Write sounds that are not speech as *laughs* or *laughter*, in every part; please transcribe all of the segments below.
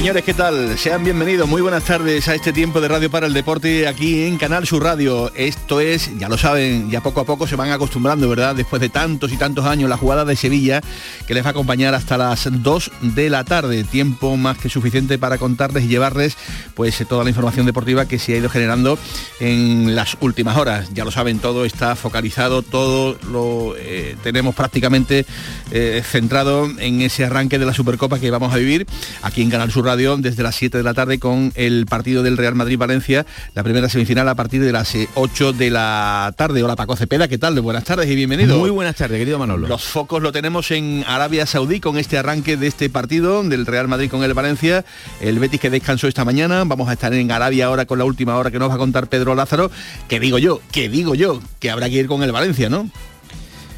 Señores, ¿qué tal? Sean bienvenidos, muy buenas tardes a este tiempo de Radio para el Deporte aquí en Canal Sur Radio. Esto es, ya lo saben, ya poco a poco se van acostumbrando, ¿verdad? Después de tantos y tantos años, la jugada de Sevilla que les va a acompañar hasta las 2 de la tarde. Tiempo más que suficiente para contarles y llevarles pues toda la información deportiva que se ha ido generando en las últimas horas. Ya lo saben, todo está focalizado, todo lo eh, tenemos prácticamente eh, centrado en ese arranque de la Supercopa que vamos a vivir aquí en Canal Sur Radio desde las 7 de la tarde con el partido del Real Madrid-Valencia, la primera semifinal a partir de las 8 de la tarde. Hola Paco Cepeda, ¿qué tal? Buenas tardes y bienvenido. Muy buenas tardes, querido Manolo. Los focos lo tenemos en Arabia Saudí con este arranque de este partido del Real Madrid con el Valencia, el Betis que descansó esta mañana, vamos a estar en Arabia ahora con la última hora que nos va a contar Pedro Lázaro, que digo yo, que digo yo, que habrá que ir con el Valencia, ¿no?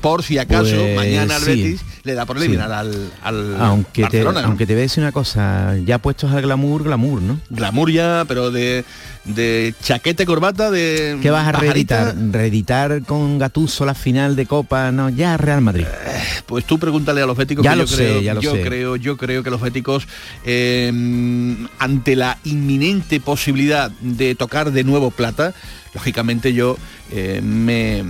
Por si acaso Pues, mañana al sí. Betis le da por eliminar al, al Aunque te, Barcelona. aunque te voy a decir una cosa, ya puestos al glamour, glamour, ¿no? Glamour ya, pero de, de chaqueta corbata, de ¿Qué vas a pajarita. reeditar? ¿Reeditar con Gatuso la final de Copa? No, ya Real Madrid. Pues tú pregúntale a los béticos Ya que lo yo sé, creo, ya lo yo sé. creo, yo creo que los béticos eh, ante la inminente posibilidad de tocar de nuevo plata, lógicamente yo eh, me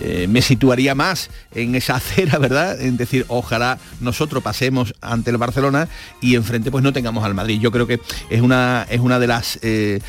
eh, me situaría más en esa acera, ¿verdad? En decir, ojalá nosotros pasemos ante el Barcelona y enfrente pues no tengamos al Madrid. Yo creo que es una, es una de las eh,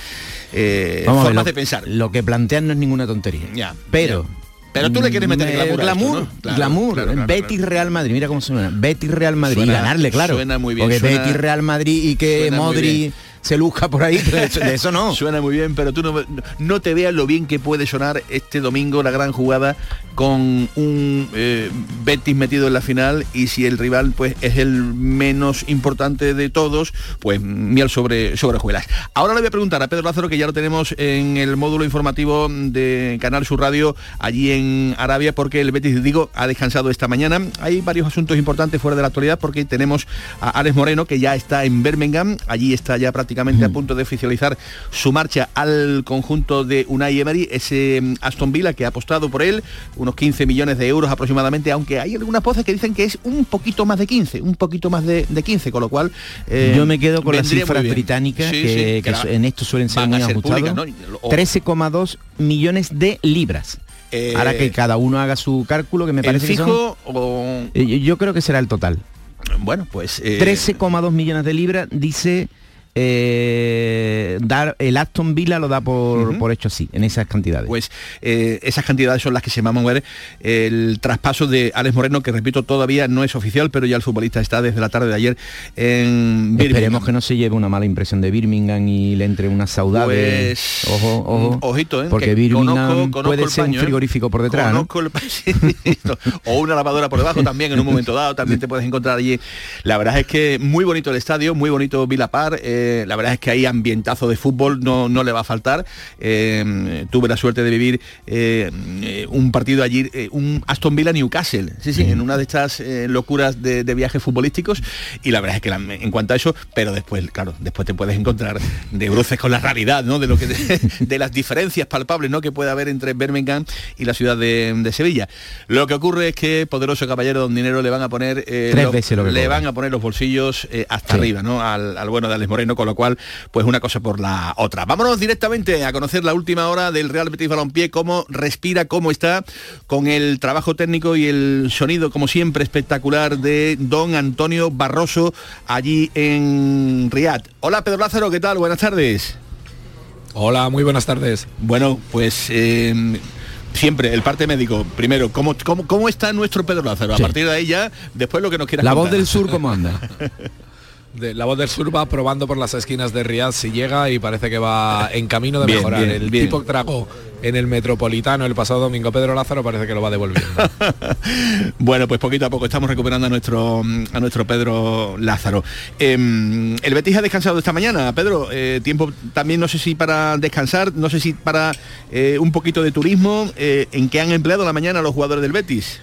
eh, Vamos a ver, formas lo, de pensar. Lo que plantean no es ninguna tontería. Ya, Pero... ya. Pero tú le quieres meter mm, glamour a esto, glamour, ¿no? Claro, glamour. claro, claro, Betis. Real Madrid, mira cómo suena. Betis Real Madrid Suena- y ganarle, claro. suena muy bien, Porque suena- Betis Real Madrid y que Modri. Se luzca por ahí, pero de eso, no. *laughs* Suena muy bien, pero tú no, no te veas lo bien que puede sonar este domingo la gran jugada con un eh, Betis metido en la final y si el rival pues es el menos importante de todos, pues miel sobre, sobre hojuelas. Ahora le voy a preguntar a Pedro Lázaro, que ya lo tenemos en el módulo informativo de Canal Sur Radio allí en Arabia, porque el Betis, digo, ha descansado esta mañana. Hay varios asuntos importantes fuera de la actualidad porque tenemos a Alex Moreno, que ya está en Birmingham, allí está ya prácticamente a punto de oficializar su marcha al conjunto de Unai Emery, ese mm, Aston Villa que ha apostado por él, unos 15 millones de euros aproximadamente, aunque hay algunas voces que dicen que es un poquito más de 15, un poquito más de, de 15, con lo cual... eh, Yo me quedo con las cifras británicas Sí, que, sí, que la- en esto suelen ser muy públicas, ¿no? O- 13,2 millones de libras. Eh, Ahora que cada uno haga su cálculo, que me ¿El parece que son- fijo o...? Eh, yo- yo creo que será el total. Bueno, pues... eh, 13,2 millones de libras, dice eh, dar el Aston Villa lo da por, hecho así, en esas cantidades. Pues eh, esas cantidades son las que se van a mover el traspaso de Alex Moreno, que repito, todavía no es oficial, pero ya el futbolista está desde la tarde de ayer en Esperemos Birmingham. que no se lleve una mala impresión de Birmingham y le entre una saudade. Pues, ojo, ojo. mm, ojito, ¿eh? Porque que Birmingham conozco- conozco puede el ser paño, un ¿eh? frigorífico por detrás, ¿no? Conozco el no. *laughs* o una lavadora por debajo también en un momento dado, también te puedes encontrar allí. La verdad es que muy bonito el estadio, muy bonito Villa Par, eh, la verdad es que ahí ambientazo de fútbol no, no le va a faltar. Eh, tuve la suerte de vivir eh, un partido allí, eh, un Aston Villa Newcastle, sí, sí, en una de estas eh, locuras de, de viajes futbolísticos y la verdad es que la- en cuanto a eso, pero después, claro, después te puedes encontrar de bruces con la realidad, ¿no? De lo que de las diferencias palpables, ¿no? Que puede haber entre Birmingham y la ciudad de, de Sevilla. Lo que ocurre es que poderoso caballero don dinero le van a poner eh, Tres lo- veces lo que le van a poner los bolsillos eh, hasta Sí. arriba, ¿no? Al, al bueno de Alex Moreno, con lo cual, pues una cosa por la otra. Vámonos directamente a conocer la última hora del Real Betis Balompié, cómo respira, cómo está, con el trabajo técnico y el sonido, como siempre, espectacular de don Antonio Barroso allí en Riad. Hola Pedro Lázaro, ¿qué tal? Buenas tardes. Hola, muy buenas tardes. Bueno, pues eh, siempre el parte médico. Primero, ¿cómo, cómo, cómo está nuestro Pedro Lázaro? A Sí. partir de ahí ya, después lo que nos quieras La voz del sur, ¿cómo anda? *laughs* De- la voz del sur va probando por las esquinas de Riyadh si llega y parece que va en camino de Bien, mejorar. bien, el bien. tipo que tragó en el Metropolitano el pasado domingo Pedro Lázaro parece que lo va devolviendo. *laughs* bueno, pues poquito a poco estamos recuperando a nuestro a nuestro Pedro Lázaro. Em, el Betis ha descansado esta mañana, Pedro. eh, tiempo también no sé si para descansar, no sé si para eh, un poquito de turismo. eh, ¿En qué han empleado la mañana los jugadores del Betis?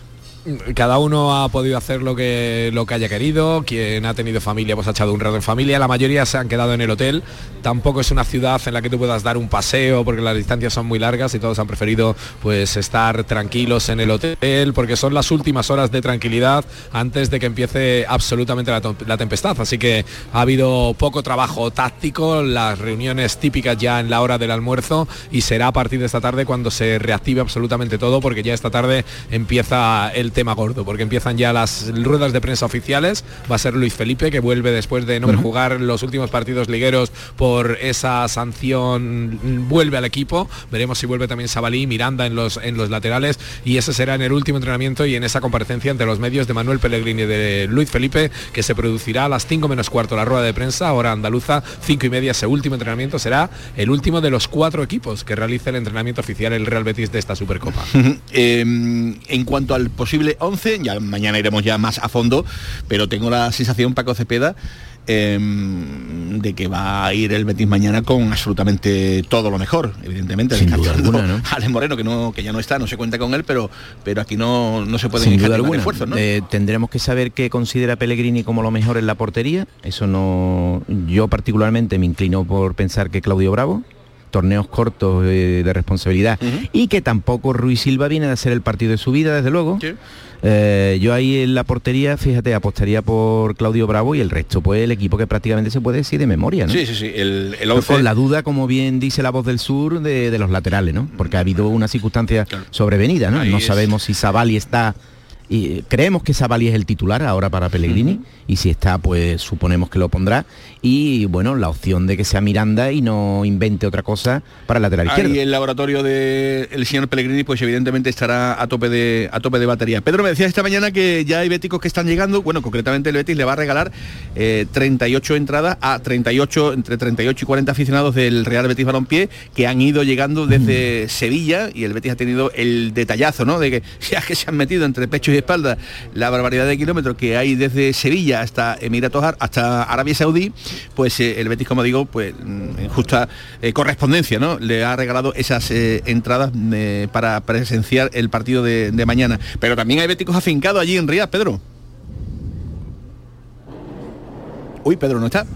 Cada uno ha podido hacer lo que, lo que haya querido, quien ha tenido familia pues ha echado un rato en familia, la mayoría se han quedado en el hotel, tampoco es una ciudad en la que tú puedas dar un paseo porque las distancias son muy largas y todos han preferido pues estar tranquilos en el hotel porque son las últimas horas de tranquilidad antes de que empiece absolutamente la, la tempestad, así que ha habido poco trabajo táctico, las reuniones típicas ya en la hora del almuerzo y será a partir de esta tarde cuando se reactive absolutamente todo porque ya esta tarde empieza el tema gordo, porque empiezan ya las ruedas de prensa oficiales. Va a ser Luis Felipe, que vuelve después de no jugar los últimos partidos ligueros por esa sanción, vuelve al equipo. Veremos si vuelve también Sabalí, Miranda en los, en los laterales. Y ese será en el último entrenamiento y en esa comparecencia ante los medios de Manuel Pellegrini y de Luis Felipe, que se producirá a las 5 menos cuarto la rueda de prensa, ahora andaluza, 5 y media, ese último entrenamiento será el último de los cuatro equipos que realice el entrenamiento oficial el Real Betis de esta Supercopa. *laughs* Em, en cuanto al posible 11, ya mañana iremos ya más a fondo, pero tengo la sensación, Paco Cepeda, em, de que va a ir el Betis mañana con absolutamente todo lo mejor, evidentemente. Sin duda alguna, ¿no? *laughs* Alex Moreno, que no, que ya no está, no se cuenta con él, pero, pero aquí no, no se puede Sin duda alguna. esfuerzos, ¿no? Eh, tendremos que saber qué considera Pellegrini como lo mejor en la portería. Eso no. Yo particularmente me inclino por pensar que Claudio Bravo torneos cortos de, responsabilidad y que tampoco Ruiz Silva viene de hacer el partido de su vida, desde luego. Eh, yo ahí en la portería, fíjate, apostaría por Claudio Bravo y el resto, pues el equipo que prácticamente se puede decir de memoria, ¿no? Sí, sí, sí. El, Con la duda, como bien dice la voz del sur, de, los laterales, ¿no? Porque ha habido una circunstancia sobrevenida, ¿no? no sabemos si Zavali está y creemos que Savali es el titular ahora para Pellegrini y si está pues suponemos que lo pondrá y bueno la opción de que sea Miranda y no invente otra cosa para el lateral izquierdo. Y el laboratorio del señor Pellegrini pues evidentemente estará a tope de a tope de batería. Pedro me decía esta mañana que ya hay béticos que están llegando, bueno concretamente el Betis le va a regalar 38 eh, entradas a 38 entre 38 y 40 aficionados del Real Betis Balompié que han ido llegando desde Sevilla y el Betis ha tenido el detallazo, ¿no? De que *laughs* ya que se han metido entre pechos y espalda la barbaridad de kilómetros que hay desde Sevilla hasta Emiratos hasta Arabia Saudí, pues eh, el Betis, como digo, pues mm, en justa eh, correspondencia, ¿no? Le ha regalado esas eh, entradas para presenciar el partido de, mañana. Pero también hay béticos afincados allí en Rías, Pedro. Uy, Pedro, ¿no está?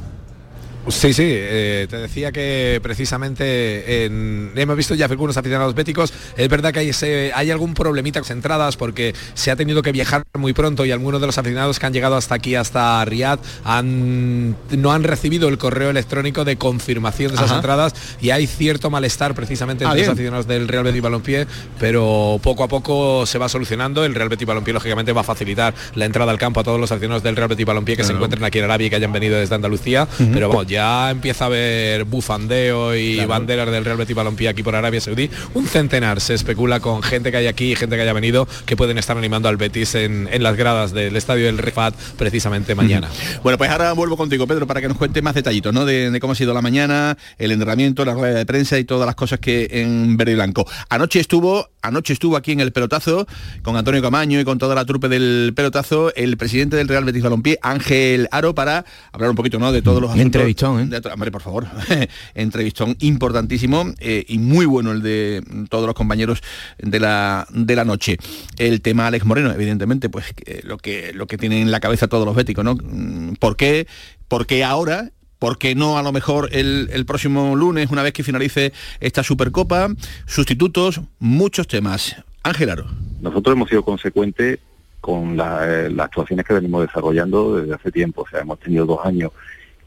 Sí, sí, eh, te decía que precisamente hemos visto ya algunos aficionados béticos, es verdad que hay, hay algún problemita con entradas porque se ha tenido que viajar muy pronto y algunos de los aficionados que han llegado hasta aquí, hasta Riyadh, han, no han recibido el correo electrónico de confirmación de esas entradas y hay cierto malestar precisamente entre ah, los aficionados del Real Betis Balompié, pero poco a poco se va solucionando, el Real Betis Balompié lógicamente va a facilitar la entrada al campo a todos los aficionados del Real Betis Balompié que se encuentren aquí en Arabia y que hayan venido desde Andalucía, pero vamos, ya ya empieza a haber bufandeo y banderas del Real Betis Balompié aquí por Arabia Saudí. Un centenar se especula con gente que hay aquí, gente que haya venido, que pueden estar animando al Betis en, las gradas del estadio del Rifat precisamente mañana. Bueno, pues ahora vuelvo contigo, Pedro, para que nos cuente más detallitos, ¿no? De, cómo ha sido la mañana, el entrenamiento, la rueda de prensa y todas las cosas que en verde y blanco. Anoche estuvo, anoche estuvo aquí en el pelotazo con Antonio Camaño y con toda la trupe del pelotazo el presidente del Real Betis Balompié, Ángel Aro, para hablar un poquito, ¿no? De todos los asuntos. ¿Eh? hombre, por favor. *laughs* Entrevistón importantísimo eh, y muy bueno el de todos los compañeros de la, de la noche. El tema Alex Moreno, evidentemente, pues lo, que, lo que tienen en la cabeza todos los béticos, ¿no? Mm, ¿Por qué? ¿Por qué ahora? ¿Por qué no a lo mejor el, el, próximo lunes, una vez que finalice esta Supercopa? Sustitutos, muchos temas. Ángel Aro. Nosotros hemos sido consecuentes con eh, las actuaciones que venimos desarrollando desde hace tiempo. O sea, hemos tenido dos años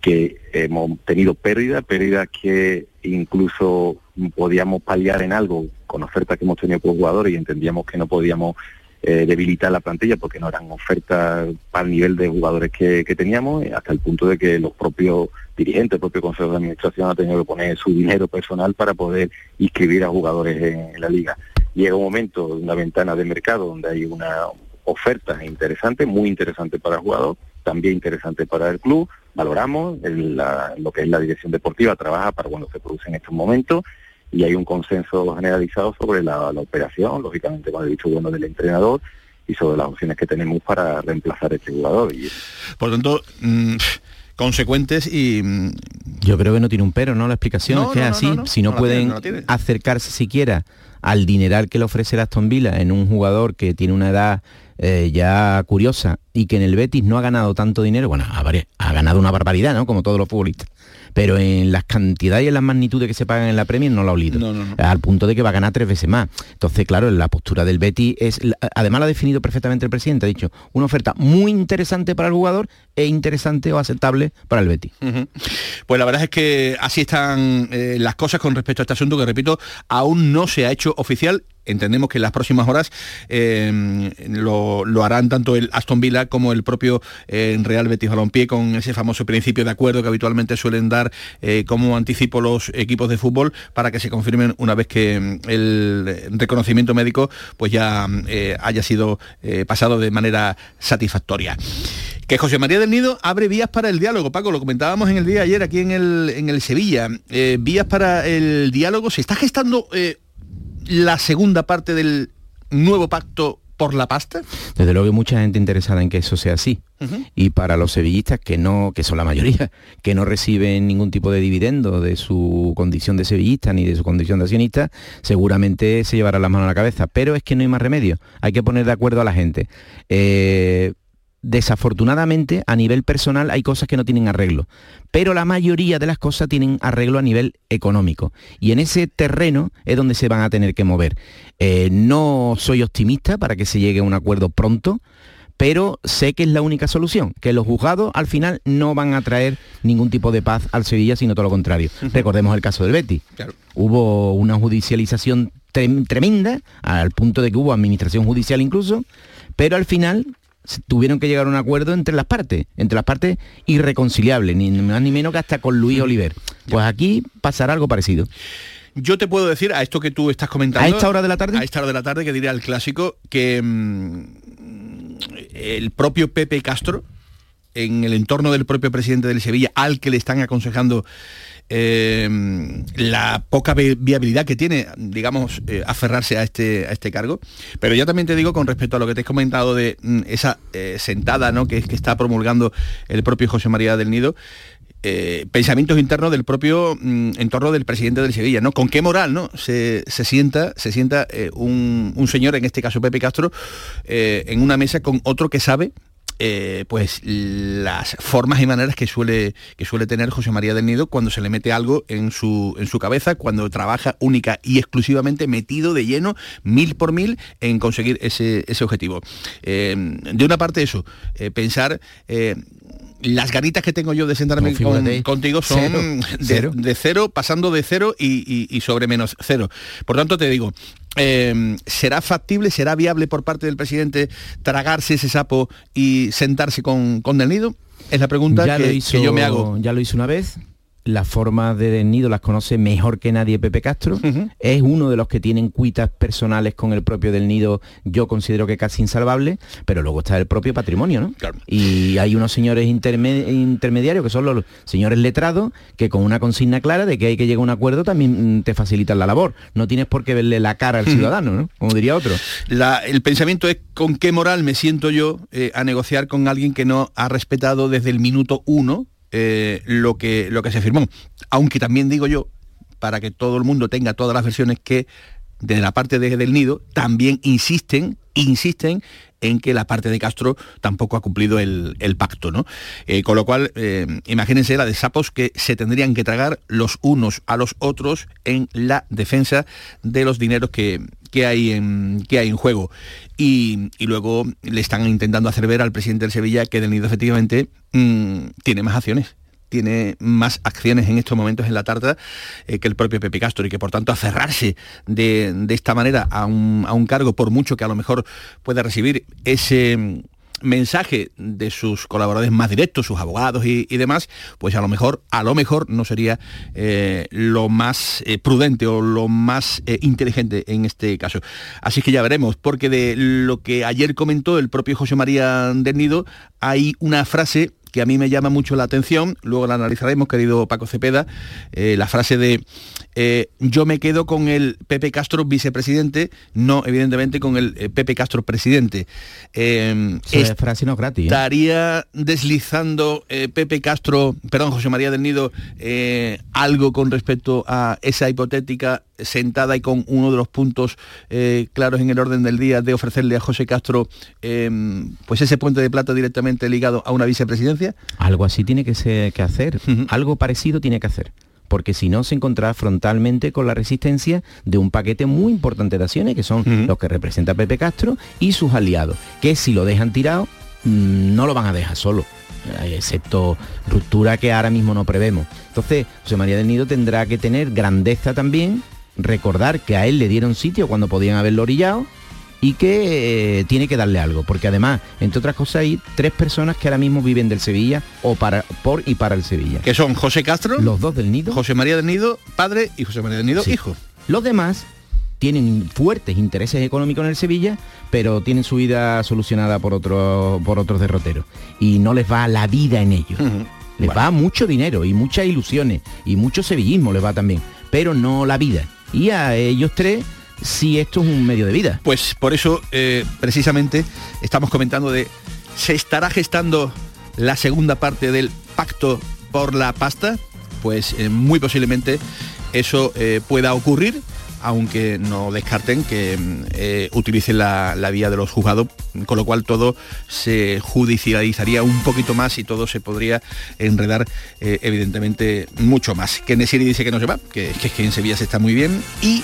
que hemos tenido pérdidas, pérdidas que incluso podíamos paliar en algo con ofertas que hemos tenido por jugadores y entendíamos que no podíamos eh, debilitar la plantilla porque no eran ofertas para el nivel de jugadores que, teníamos, hasta el punto de que los propios dirigentes, el propio Consejo de Administración ha tenido que poner su dinero personal para poder inscribir a jugadores en, la liga. Llega un momento, una ventana de mercado donde hay una oferta interesante, muy interesante para el jugador, también interesante para el club, valoramos, lo que es la dirección deportiva trabaja para cuando se producen estos momentos y hay un consenso generalizado sobre la, operación, lógicamente con el dicho bueno del entrenador y sobre las opciones que tenemos para reemplazar a este jugador. Y... Por lo tanto, mm, consecuentes y... Mm, Yo creo que no tiene un pero, ¿no? La explicación es que es así, si no, pueden acercarse siquiera al dineral que le ofrece el Aston Villa en un jugador que tiene una edad eh, ya curiosa y que en el Betis no ha ganado tanto dinero, bueno, ha, ha ganado una barbaridad, ¿no? Como todos los futbolistas pero en las cantidades y en las magnitudes que se pagan en la Premier no la olido. Al punto de que va a ganar tres veces más. Entonces, claro, la postura del Betty es, además lo ha definido perfectamente el presidente, ha dicho, una oferta muy interesante para el jugador e interesante o aceptable para el Betty. Pues la verdad es que así están eh, las cosas con respecto a este asunto que, repito, aún no se ha hecho oficial entendemos que en las próximas horas eh, lo, harán tanto el Aston Villa como el propio eh, Real Betis Balompié con ese famoso principio de acuerdo que habitualmente suelen dar eh, como anticipo los equipos de fútbol para que se confirmen una vez que mm, el reconocimiento médico pues ya haya sido pasado de manera satisfactoria. Que José María del Nido abre vías para el diálogo, Paco, lo comentábamos en el día ayer aquí en el, en el Sevilla. vías para el diálogo, se está gestando la segunda parte del nuevo pacto por la pasta? Desde luego hay mucha gente interesada en que eso sea así. Y para los sevillistas que no, que son la mayoría, *laughs* que no reciben ningún tipo de dividendo de su condición de sevillista ni de su condición de accionista, seguramente se llevará la mano a la cabeza. Pero es que no hay más remedio. Hay que poner de acuerdo a la gente. Eh, desafortunadamente a nivel personal hay cosas que no tienen arreglo, pero la mayoría de las cosas tienen arreglo a nivel económico y en ese terreno es donde se van a tener que mover. Eh, no soy optimista para que se llegue a un acuerdo pronto, pero sé que es la única solución, que los juzgados al final no van a traer ningún tipo de paz al Sevilla, sino todo lo contrario. Recordemos el caso del Betty. Hubo una judicialización tremenda, al punto de que hubo administración judicial incluso, pero al final tuvieron que llegar a un acuerdo entre las partes, entre las partes irreconciliables, ni más ni menos que hasta con Luis Oliver. Pues aquí pasará algo parecido. Yo te puedo decir a esto que tú estás comentando. ¿A esta hora de la tarde? A esta hora de la tarde, que diría el clásico, que mm, el propio Pepe Castro, en el entorno del propio presidente del Sevilla, al que le están aconsejando Em, la poca viabilidad que tiene, digamos, eh, aferrarse a este, a este cargo. Pero ya también te digo con respecto a lo que te he comentado de mm, esa eh, sentada ¿no? que, que está promulgando el propio José María del Nido, eh, pensamientos internos del propio mm, entorno del presidente del Sevilla, ¿no? ¿Con qué moral, no? Se, sienta, se sienta un, un, señor, en este caso Pepe Castro, en una mesa con otro que sabe eh, pues las formas y maneras que suele, que suele tener José María del Nido cuando se le mete algo en su, en su cabeza, cuando trabaja única y exclusivamente metido de lleno, mil por mil, en conseguir ese, objetivo. Eh, de una parte eso, eh, pensar las ganitas que tengo yo de sentarme contigo son de, cero, pasando de cero y, sobre menos cero. Por tanto, te digo, em, ¿será factible, será viable por parte del presidente tragarse ese sapo y sentarse con, con Del Nido? Es la pregunta que, que, yo me hago. Ya lo hice una vez, las formas de Nido las conoce mejor que nadie Pepe Castro. Es uno de los que tienen cuitas personales con el propio del Nido, yo considero que casi insalvable, pero luego está el propio patrimonio, ¿no? Y hay unos señores intermediarios que son los señores letrados, que con una consigna clara de que hay que llegar a un acuerdo también mm, te facilitan la labor. No tienes por qué verle la cara al ciudadano, ¿no? Como diría otro. el pensamiento es con qué moral me siento yo eh, a negociar con alguien que no ha respetado desde el minuto uno eh, lo, que, lo que se firmó. Aunque también digo yo, para que todo el mundo tenga todas las versiones que de la parte de, del nido también insisten, insisten en que la parte de Castro tampoco ha cumplido el, pacto, ¿no? Eh, con lo cual, eh, imagínense la de sapos que se tendrían que tragar los unos a los otros en la defensa de los dineros que, que hay en, que hay en juego. Y, luego le están intentando hacer ver al presidente del Sevilla que Del Nido efectivamente mm, tiene más acciones tiene más acciones en estos momentos en la tarta eh, que el propio Pepe Castro y que por tanto aferrarse de, de esta manera a un, a un, cargo, por mucho que a lo mejor pueda recibir ese mensaje de sus colaboradores más directos, sus abogados y, demás, pues a lo mejor, a lo mejor no sería eh, lo más eh, prudente o lo más eh, inteligente en este caso. Así que ya veremos, porque de lo que ayer comentó el propio José María del Nido, hay una frase que a mí me llama mucho la atención, luego la analizaremos, querido Paco Cepeda, la frase de Eh, yo me quedo con el Pepe Castro vicepresidente, no evidentemente con el eh, Pepe Castro presidente. Eh, es frase no gratis. Estaría deslizando Pepe Castro, perdón, José María del Nido, algo con respecto a esa hipotética sentada y con uno de los puntos claros en el orden del día de ofrecerle a José Castro pues ese puente de plata directamente ligado a una vicepresidencia? Algo así tiene que, ser, que hacer, algo parecido tiene que hacer porque si no se encontrará frontalmente con la resistencia de un paquete muy importante de acciones, que son los que representa Pepe Castro y sus aliados, que si lo dejan tirado, mm, no lo van a dejar solo eh, excepto ruptura que ahora mismo no prevemos. Entonces, José María del Nido tendrá que tener grandeza también, recordar que a él le dieron sitio cuando podían haberlo orillado y que eh, tiene que darle algo, porque además, entre otras cosas, hay tres personas que ahora mismo viven del Sevilla o para, por y para el Sevilla. Que son José Castro, los dos del Nido, José María del Nido, padre, y José María del Nido, hijo. Los demás tienen fuertes intereses económicos en el Sevilla, pero tienen su vida solucionada por, otro, por otros derroteros. Y no les va la vida en ellos. Les va mucho dinero y muchas ilusiones y mucho sevillismo les va también, pero no la vida. Y a ellos tres si esto es un medio de vida. Pues por eso, eh, precisamente, estamos comentando de, ¿se estará gestando la segunda parte del pacto por la pasta? Pues eh, muy posiblemente eso eh, pueda ocurrir aunque no descarten que mm, utilicen la, vía de los juzgados, con lo cual todo se judicializaría un poquito más y todo se podría enredar evidentemente mucho más. Que Nesiri dice que no se va, que, que, que en Sevilla se está muy bien y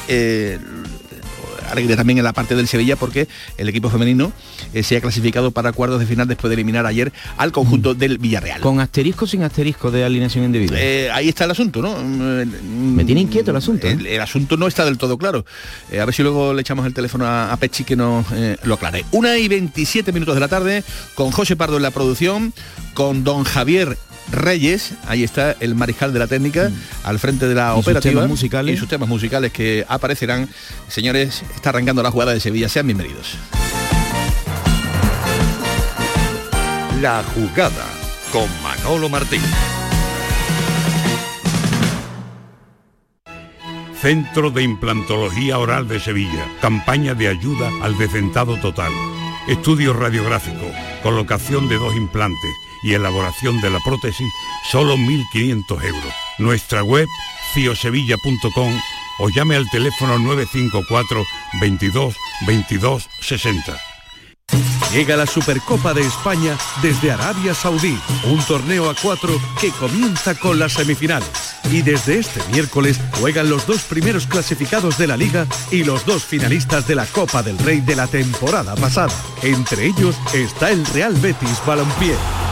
también en la parte del Sevilla porque el equipo femenino eh, se ha clasificado para cuartos de final después de eliminar ayer al conjunto mm. del Villarreal. ¿Con asterisco sin asterisco de alineación indebida? Eh, ahí está el asunto, ¿no? Me tiene inquieto el asunto. El, ¿eh? asunto no está del todo claro. a ver si luego le echamos el teléfono a, Pechi que nos lo aclare. Una y 27 minutos de la tarde con José Pardo en la producción, con don Javier Reyes, ahí está el mariscal de la técnica, mm. al frente de la operativa musicales. y sus temas musicales que aparecerán. Señores, está arrancando la jugada de Sevilla, sean bienvenidos. La jugada con Manolo Martín. Centro de Implantología Oral de Sevilla. Campaña de ayuda al decentado total. Estudio radiográfico. Colocación de dos implantes y elaboración de la prótesis, solo 1.500 euros. Nuestra web, ciosevilla.com o llame al teléfono 954 22 22 60. Llega la Supercopa de España desde Arabia Saudí, un torneo a cuatro que comienza con las semifinales. Y desde este miércoles juegan los dos primeros clasificados de la liga y los dos finalistas de la Copa del Rey de la temporada pasada. Entre ellos está el Real Betis Balompié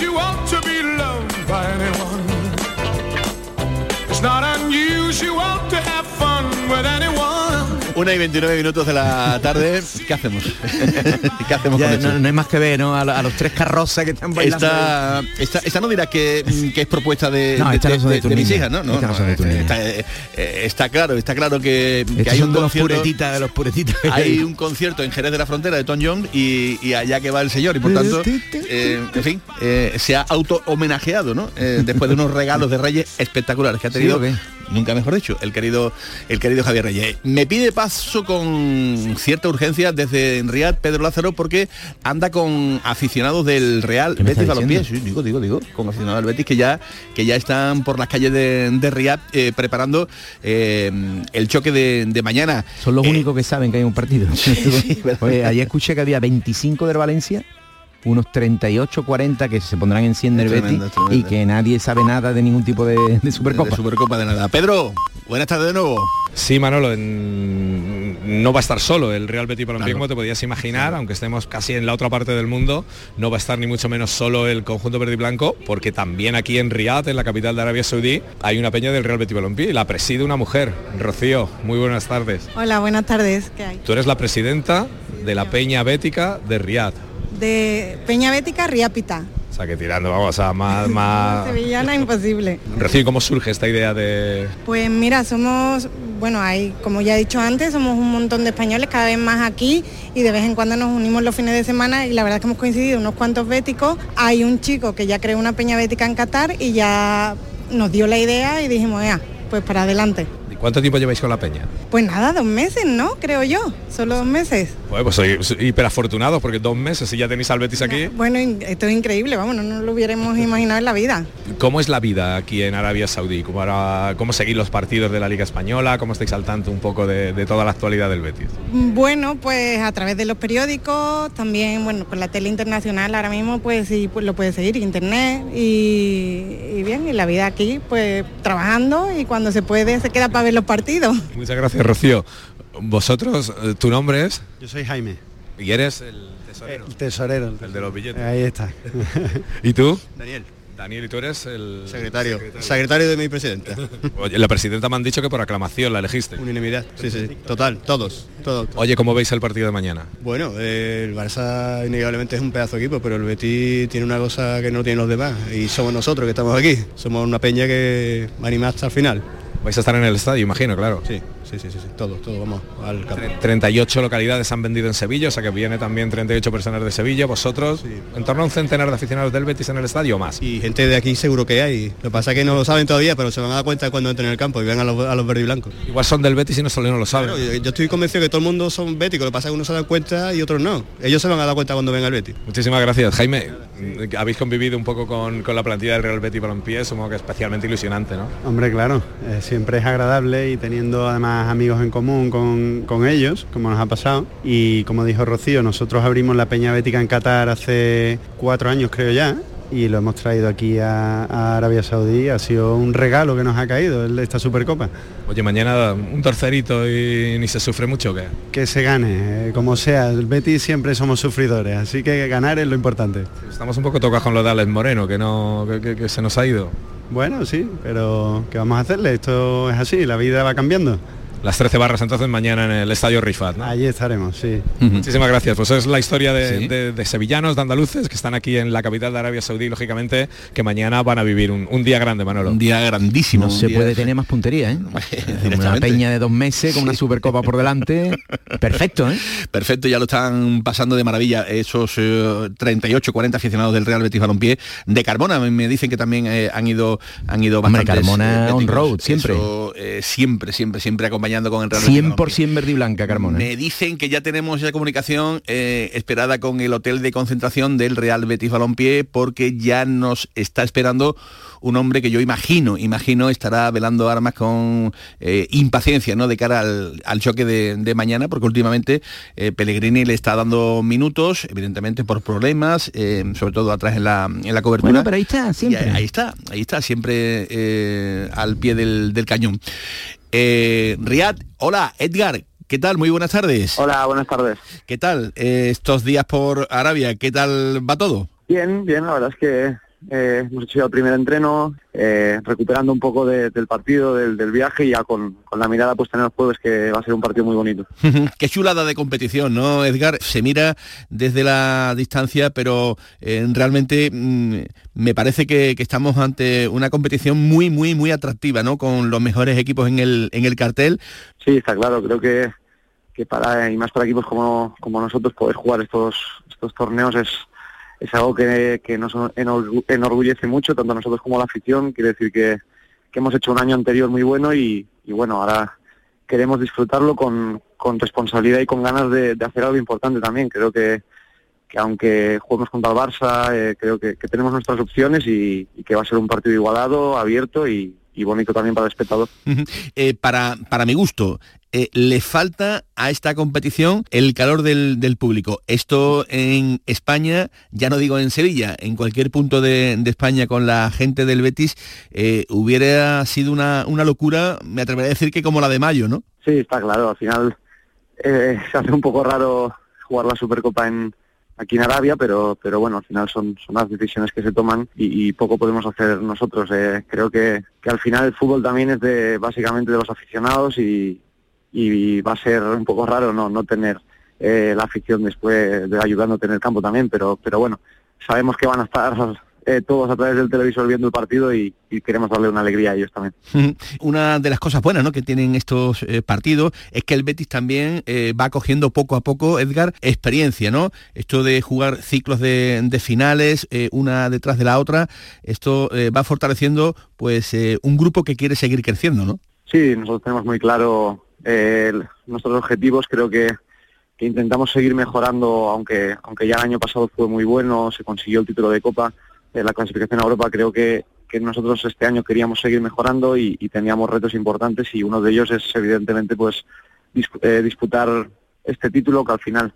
you want. Una y 29 minutos de la tarde. *laughs* ¿Qué hacemos? *laughs* ¿Qué hacemos con no, no, hay más que ver, ¿no? A, los tres carrozas que están bailando. Esta, esta, no dirá que, que, es propuesta de, de, mis hijas, ¿no? no, está, eh, eh, está, claro, está claro que, hay un concierto. de los puretitas. Hay un concierto en Jerez de la Frontera de Tom Young y, allá que va el señor y por tanto, eh, en fin, se ha auto homenajeado, ¿no? después de unos regalos de Reyes espectaculares que ha tenido nunca mejor dicho, el querido, el querido Javier Reyes. Me pide paso con cierta urgencia desde Riad Pedro Lázaro porque anda con aficionados del Real Betis Balompié, sí, digo, digo, digo, con aficionados del Betis que ya, que ya están por las calles de, de Riad eh, preparando eh, el choque de, mañana. Son los únicos que saben que hay un partido. *laughs* *laughs* ayer escuché que había 25 del Valencia unos 38 40 que se pondrán en 100 del Betis y que nadie sabe nada de ningún tipo de, Supercopa. De Supercopa de nada. Pedro, buenas tardes de nuevo. Sí, Manolo, no va a estar solo el Real Betis Balompié, como te podías imaginar, aunque estemos casi en la otra parte del mundo, no va a estar ni mucho menos solo el conjunto verde y blanco, porque también aquí en Riyadh, en la capital de Arabia Saudí, hay una peña del Real Betis Balompié y la preside una mujer, Rocío. Muy buenas tardes. Hola, buenas tardes. ¿Qué hay? Tú eres la presidenta de la peña bética de Riyadh de Peña Bética Riápita. O sea que tirando, vamos a más... *laughs* más... Sevillana imposible. Recién, ¿cómo surge esta idea de...? Pues mira, somos, bueno, hay, como ya he dicho antes, somos un montón de españoles, cada vez más aquí, y de vez en cuando nos unimos los fines de semana, y la verdad es que hemos coincidido unos cuantos béticos. Hay un chico que ya creó una Peña Bética en Qatar y ya nos dio la idea y dijimos, ya, pues para adelante. ¿Cuánto tiempo lleváis con la peña? Pues nada, dos meses, ¿no? Creo yo, solo dos meses. Bueno, pues soy hiper afortunado porque dos meses y ya tenéis al Betis aquí. Bueno, esto es increíble, vamos, no, lo hubiéramos *laughs* imaginado en la vida. ¿Cómo es la vida aquí en Arabia Saudí? ¿Cómo, cómo seguís los partidos de la Liga Española? ¿Cómo estáis al tanto un poco de, toda la actualidad del Betis? Bueno, pues a través de los periódicos, también, bueno, con la tele internacional ahora mismo, pues sí, pues lo puedes seguir, internet y, y bien, y la vida aquí, pues trabajando y cuando se puede se queda para ver los partidos. Muchas gracias, Rocío. Vosotros, eh, ¿tu nombre es? Yo soy Jaime. ¿Y eres el tesorero? El tesorero. El de los billetes. Ahí está. *laughs* ¿Y tú? Daniel. Daniel, ¿y tú eres el secretario? Secretario, de mi presidenta. *laughs* Oye, la presidenta me han dicho que por aclamación la elegiste. Unanimidad, sí, sí, total, todos, todos. Oye, ¿cómo veis el partido de mañana? Bueno, el Barça innegablemente es un pedazo de equipo, pero el Betis tiene una cosa que no tienen los demás y somos nosotros que estamos aquí. Somos una peña que anima hasta el final. Vais a estar en el estadio, imagino, claro. Sí, sí, sí, sí, todo, todo, vamos al campo. 38 localidades han vendido en Sevilla, o sea que viene también 38 personas de Sevilla, vosotros, en torno a un centenar de aficionados del Betis en el estadio o más. Y gente de aquí seguro que hay, lo que pasa es que no lo saben todavía, pero se van a dar cuenta cuando entren en el campo y vean a los, a los verdes y blancos. Igual son del Betis y no solo no lo saben. yo, estoy convencido que todo el mundo son béticos, lo que pasa es que unos se dan cuenta y otros no. Ellos se van a dar cuenta cuando venga el Betis. Muchísimas gracias. Jaime, habéis convivido un poco con, con la plantilla del Real Betis Balompié, supongo que especialmente ilusionante, ¿no? Hombre, claro, eh, siempre es agradable y teniendo además amigos en común con, con, ellos, como nos ha pasado. Y como dijo Rocío, nosotros abrimos la Peña Bética en Qatar hace cuatro años creo ya y lo hemos traído aquí a, Arabia Saudí. Ha sido un regalo que nos ha caído esta Supercopa. Oye, mañana un tercerito y ni se sufre mucho, ¿qué? Que se gane, eh, como sea. El Betis siempre somos sufridores, así que ganar es lo importante. Estamos un poco tocados con lo de Alex Moreno, que, no, que se nos ha ido. Bueno, sí, pero ¿qué vamos a hacerle? Esto es así, la vida va cambiando las 13 barras entonces mañana en el Estadio Rifat. ¿no? Allí estaremos, sí. Muchísimas gracias. Pues es la historia de, sevillanos, de andaluces, que están aquí en la capital de Arabia Saudí, lógicamente, que mañana van a vivir un, día grande, Manolo. Un día grandísimo. No se puede tener más puntería, ¿eh? *laughs* una peña de dos meses con una supercopa por delante. *laughs* Perfecto, ¿eh? Perfecto, ya lo están pasando de maravilla esos 38, eh, 40 aficionados del Real Betis Balompié. De Carmona me dicen que también eh, han ido han ido bastante. Carmona on road, siempre. siempre, siempre, siempre acompañado con el Real 100% verde y blanca, Carmona. Me dicen que ya tenemos esa comunicación eh, esperada con el hotel de concentración del Real Betis Balompié porque ya nos está esperando un hombre que yo imagino, imagino estará velando armas con eh, impaciencia ¿no? de cara al, choque de, mañana, porque últimamente eh, Pellegrini le está dando minutos, evidentemente por problemas, sobre todo atrás en la, en la cobertura. Bueno, pero ahí está, siempre. Ahí, está, ahí está, siempre al pie del, del cañón. Eh, Riad, hola, Edgar, ¿qué tal? Muy buenas tardes. Hola, buenas tardes. ¿Qué tal eh, estos días por Arabia? ¿Qué tal va todo? Bien, bien, la verdad es que eh, hemos hecho el primer entreno, eh, recuperando un poco del partido, del, viaje y ya con, la mirada puesta en el jueves que va a ser un partido muy bonito. *laughs* Qué chulada de competición, ¿no, Edgar? Se mira desde la distancia, pero eh, realmente mm, me parece que, estamos ante una competición muy, muy, muy atractiva, ¿no? Con los mejores equipos en el, en el cartel. Sí, está claro, creo que, que para, y más para equipos como, como nosotros, poder jugar estos, estos torneos es es algo que, que nos enorgullece mucho, tanto nosotros como la afición. Quiere decir que, que hemos hecho un año anterior muy bueno y, y bueno, ahora queremos disfrutarlo con, con responsabilidad y con ganas de, de hacer algo importante también. Creo que, que aunque juguemos contra el Barça, eh, creo que, que tenemos nuestras opciones y, y que va a ser un partido igualado, abierto y, y bonito también para el espectador. Eh, para, para mi gusto, eh, le falta a esta competición el calor del, del público. Esto en España, ya no digo en Sevilla, en cualquier punto de, de España con la gente del Betis, eh, hubiera sido una, una locura, me atrevería a decir que como la de mayo, ¿no? Sí, está claro, al final eh, se hace un poco raro jugar la Supercopa en aquí en Arabia, pero pero bueno, al final son, son las decisiones que se toman y, poco podemos hacer nosotros. Eh, creo que, que al final el fútbol también es de básicamente de los aficionados y, y va a ser un poco raro no, no tener eh, la afición después de ayudándote en el campo también, pero pero bueno, sabemos que van a estar eh, todos a través del televisor viendo el partido y, y, queremos darle una alegría a ellos también. *laughs* Una de las cosas buenas ¿no? que tienen estos eh, partidos es que el Betis también eh, va cogiendo poco a poco, Edgar, experiencia, ¿no? Esto de jugar ciclos de, de finales, una detrás de la otra, esto va fortaleciendo pues un grupo que quiere seguir creciendo, ¿no? Sí, nosotros tenemos muy claro nuestros objetivos, creo que que intentamos seguir mejorando, aunque aunque ya el año pasado fue muy bueno, se consiguió el título de Copa, la clasificación a Europa, creo que, que nosotros este año queríamos seguir mejorando y, y, teníamos retos importantes y uno de ellos es evidentemente pues dis, eh, disputar este título que al final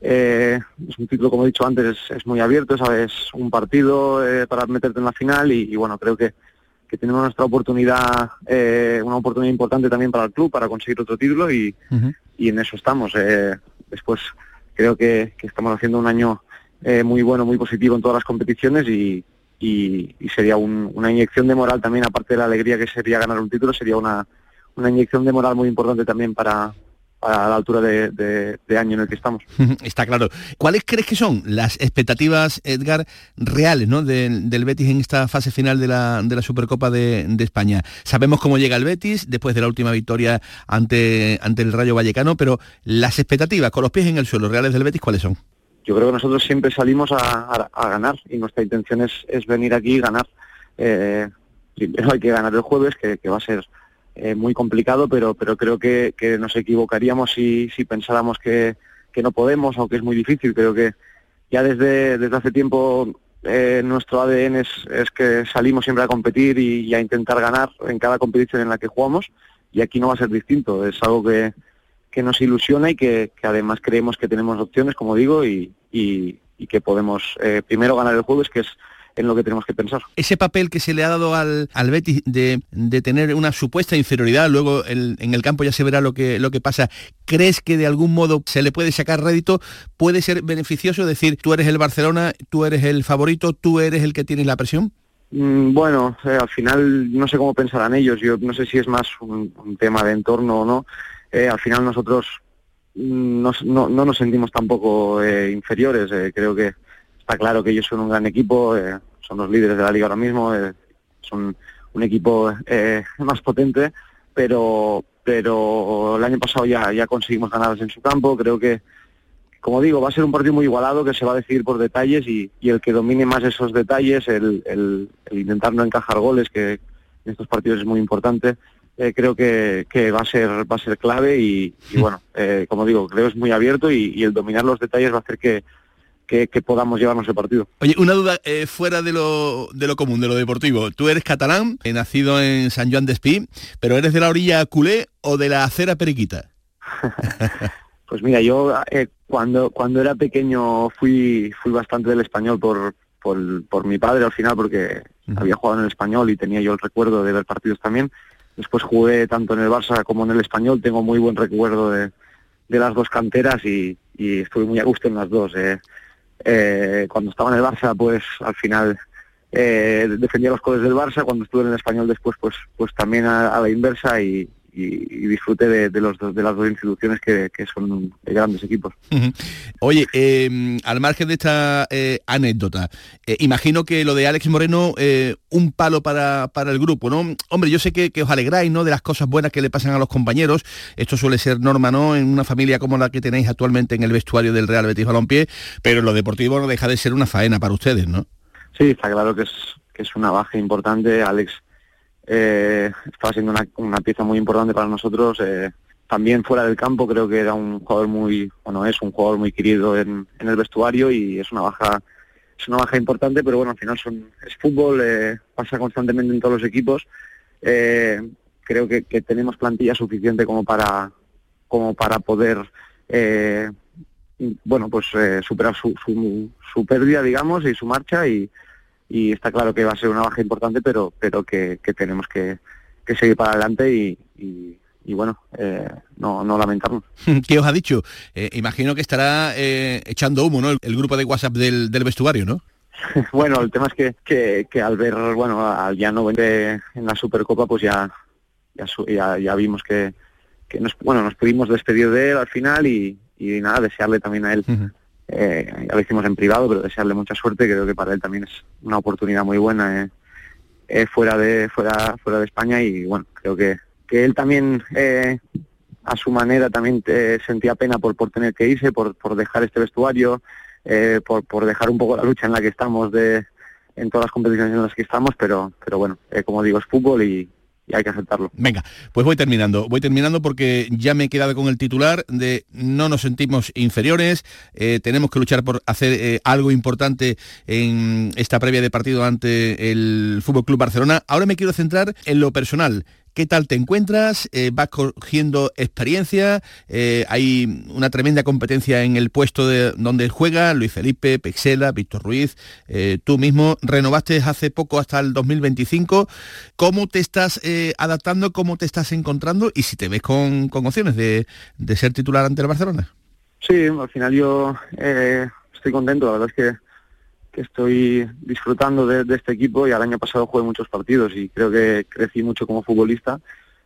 eh, es un título como he dicho antes es, es muy abierto, es un partido eh, para meterte en la final y, y bueno creo que, que tenemos nuestra oportunidad, eh, una oportunidad importante también para el club para conseguir otro título y, uh -huh. y en eso estamos. Eh, después creo que, que estamos haciendo un año eh, muy bueno, muy positivo en todas las competiciones y, y, sería un, una inyección de moral también, aparte de la alegría que sería ganar un título, sería una, una inyección de moral muy importante también para, a la altura de, de, de, año en el que estamos. *laughs* Está claro. ¿Cuáles crees que son las expectativas, Edgar, reales ¿no? del, del Betis en esta fase final de la, de la Supercopa de, de, España? Sabemos cómo llega el Betis después de la última victoria ante, ante el Rayo Vallecano, pero las expectativas con los pies en el suelo reales del Betis, ¿cuáles son? Yo creo que nosotros siempre salimos a, ganar y nuestra intención es, venir aquí y ganar. Eh, primero *laughs* hay que ganar el jueves, que, va a ser eh, muy complicado, pero, pero creo que, nos equivocaríamos si, si pensáramos que, no podemos o que es muy difícil. Creo que ya desde, desde hace tiempo eh, nuestro ADN es, es que salimos siempre a competir y, a intentar ganar en cada competición en la que jugamos y aquí no va a ser distinto. Es algo que, que nos ilusiona y que, que, además creemos que tenemos opciones, como digo, y, y, y que podemos eh, primero ganar el jueves, que es en lo que tenemos que pensar. Ese papel que se le ha dado al, al Betis de, de, tener una supuesta inferioridad, luego el, en el campo ya se verá lo que, lo que pasa, ¿crees que de algún modo se le puede sacar rédito? ¿Puede ser beneficioso decir, tú eres el Barcelona, tú eres el favorito, tú eres el que tienes la presión? Mm, bueno, eh, al final no sé cómo pensarán ellos, yo no sé si es más un, un tema de entorno o no, eh, al final nosotros nos, no, no, nos sentimos tampoco eh, inferiores. Eh, creo que está claro que ellos son un gran equipo, eh, son los líderes de la liga ahora mismo, son un equipo *laughs* más potente, pero pero el año pasado ya, ya conseguimos ganadas en su campo. Creo que, como digo, va a ser un partido muy igualado que se va a decidir por detalles y, y el que domine más esos detalles, el, el, el intentar no encajar goles, que en estos partidos es muy importante, eh, creo que, que, va a ser va a ser clave y, y bueno *laughs* eh, como digo creo es muy abierto y, y, el dominar los detalles va a hacer que, que, que podamos llevarnos el partido. Oye, una duda eh, fuera de lo, de lo común, de lo deportivo. Tú eres catalán, eh, nacido en San Joan de Espí, pero ¿eres de la orilla culé o de la acera periquita? *laughs* pues mira, yo eh, cuando, cuando era pequeño fui, fui bastante del español por, por, por mi padre al final, porque uh -huh. había jugado en el español y tenía yo el recuerdo de ver partidos también Después jugué tanto en el Barça como en el Español, tengo muy buen recuerdo de, las dos canteras y, y, estuve muy a gusto en las dos. Eh. Eh, cuando estaba en el Barça, pues al final eh, defendía los colores del Barça, cuando estuve en el Español después, pues, pues también a, a la inversa y, y, y disfrute de, de, los, de las dos instituciones que, que son de grandes equipos. Uh -huh. Oye, eh, al margen de esta eh, anécdota, eh, imagino que lo de Alex Moreno, eh, un palo para, para, el grupo, ¿no? Hombre, yo sé que, que, os alegráis, ¿no? De las cosas buenas que le pasan a los compañeros, esto suele ser norma, ¿no? En una familia como la que tenéis actualmente en el vestuario del Real Betis Balompié, pero lo deportivo no deja de ser una faena para ustedes, ¿no? Sí, está claro que es, que es una baja importante, Alex eh, estaba siendo una, una, pieza muy importante para nosotros. Eh, también fuera del campo creo que era un jugador muy, bueno, es un jugador muy querido en, el vestuario y es una baja es una baja importante, pero bueno, al final son, es fútbol, eh, pasa constantemente en todos los equipos. Eh, creo que, tenemos plantilla suficiente como para como para poder bueno pues superar su, su, su, pérdida digamos y su marcha y, y, está claro que va a ser una baja importante pero pero que, que tenemos que, que, seguir para adelante y, y, y bueno eh, no, no lamentarnos *laughs* ¿qué os ha dicho? Eh, imagino que estará eh, echando humo ¿no? el, el, grupo de WhatsApp del, del vestuario ¿no? *laughs* bueno el tema es que, que, que al ver bueno al ya no en la Supercopa pues ya ya, ya, ya vimos que, que nos, bueno, nos pudimos despedir de él al final y, y nada, desearle también a él, uh -huh. Eh, ya lo hicimos en privado, pero desearle mucha suerte, creo que para él también es una oportunidad muy buena eh, eh, fuera de fuera fuera de España y bueno, creo que, que él también eh, a su manera también sentía pena por, por tener que irse, por, por dejar este vestuario, eh, por, por dejar un poco la lucha en la que estamos de en todas las competiciones en las que estamos, pero, pero bueno, eh, como digo, es fútbol y, y hay que aceptarlo. Venga, pues voy terminando, voy terminando porque ya me he quedado con el titular de no nos sentimos inferiores, eh, tenemos que luchar por hacer eh, algo importante en esta previa de partido ante el Fútbol Club Barcelona. Ahora me quiero centrar en lo personal. ¿Qué tal te encuentras? Eh, ¿Vas cogiendo experiencia? Eh, hay una tremenda competencia en el puesto de donde juega Luis Felipe, Pexela, Víctor Ruiz, eh, tú mismo. Renovaste hace poco hasta el 2025. ¿Cómo te estás adaptando? ¿Cómo te estás encontrando? Y si te ves con, con opciones de, de, ser titular ante el Barcelona. Sí, al final yo estoy contento. La verdad es que que estoy disfrutando de, este equipo y al año pasado jugué muchos partidos y creo que crecí mucho como futbolista.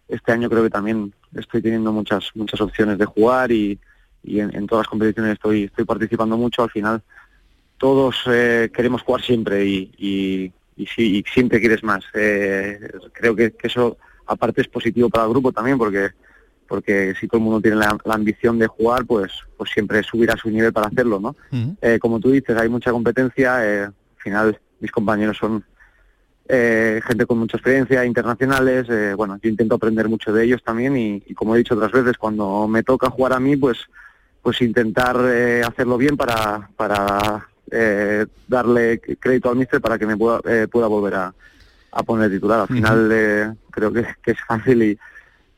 Este año creo que también estoy teniendo muchas muchas opciones de jugar y, y en, todas las competiciones estoy estoy participando mucho. Al final todos eh, queremos jugar siempre y, y, y, sí, y siempre quieres más. Eh, creo que eso aparte es positivo para el grupo también porque porque si todo el mundo tiene la, la, ambición de jugar, pues, pues siempre subirá su nivel para hacerlo, ¿no? Uh -huh. eh, como tú dices, hay mucha competencia, eh, al final mis compañeros son eh, gente con mucha experiencia, internacionales, eh, bueno, yo intento aprender mucho de ellos también y, y, como he dicho otras veces, cuando me toca jugar a mí, pues, pues intentar eh, hacerlo bien para, para eh, darle crédito al míster para que me pueda, pueda volver a, a poner titular. Al final uh -huh. creo que, que, es fácil y,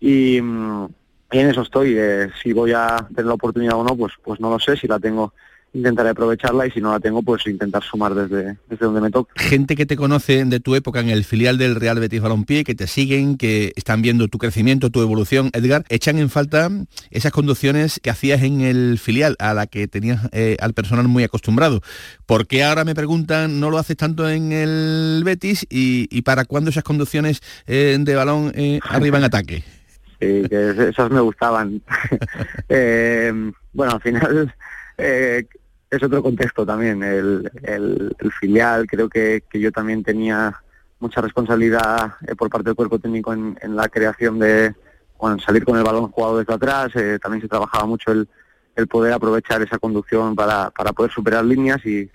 y, mm, y en eso estoy. Eh, si voy a tener la oportunidad o no, pues, pues no lo sé. Si la tengo, intentaré aprovecharla y si no la tengo, pues intentar sumar desde, desde donde me toque. Gente que te conoce de tu época en el filial del Real Betis Balompié, que te siguen, que están viendo tu crecimiento, tu evolución, Edgar, echan en falta esas conducciones que hacías en el filial, a la que tenías eh, al personal muy acostumbrado. ¿Por qué ahora me preguntan no lo haces tanto en el Betis y, para cuándo esas conducciones eh, de balón eh, arriba en ataque? Sí, que esas me gustaban. *laughs* eh, bueno, al final eh, es otro contexto también. El, el, el filial, creo que, que, yo también tenía mucha responsabilidad eh, por parte del cuerpo técnico en, en la creación de bueno, salir con el balón jugado desde atrás. Eh, también se trabajaba mucho el, el poder aprovechar esa conducción para, para poder superar líneas y,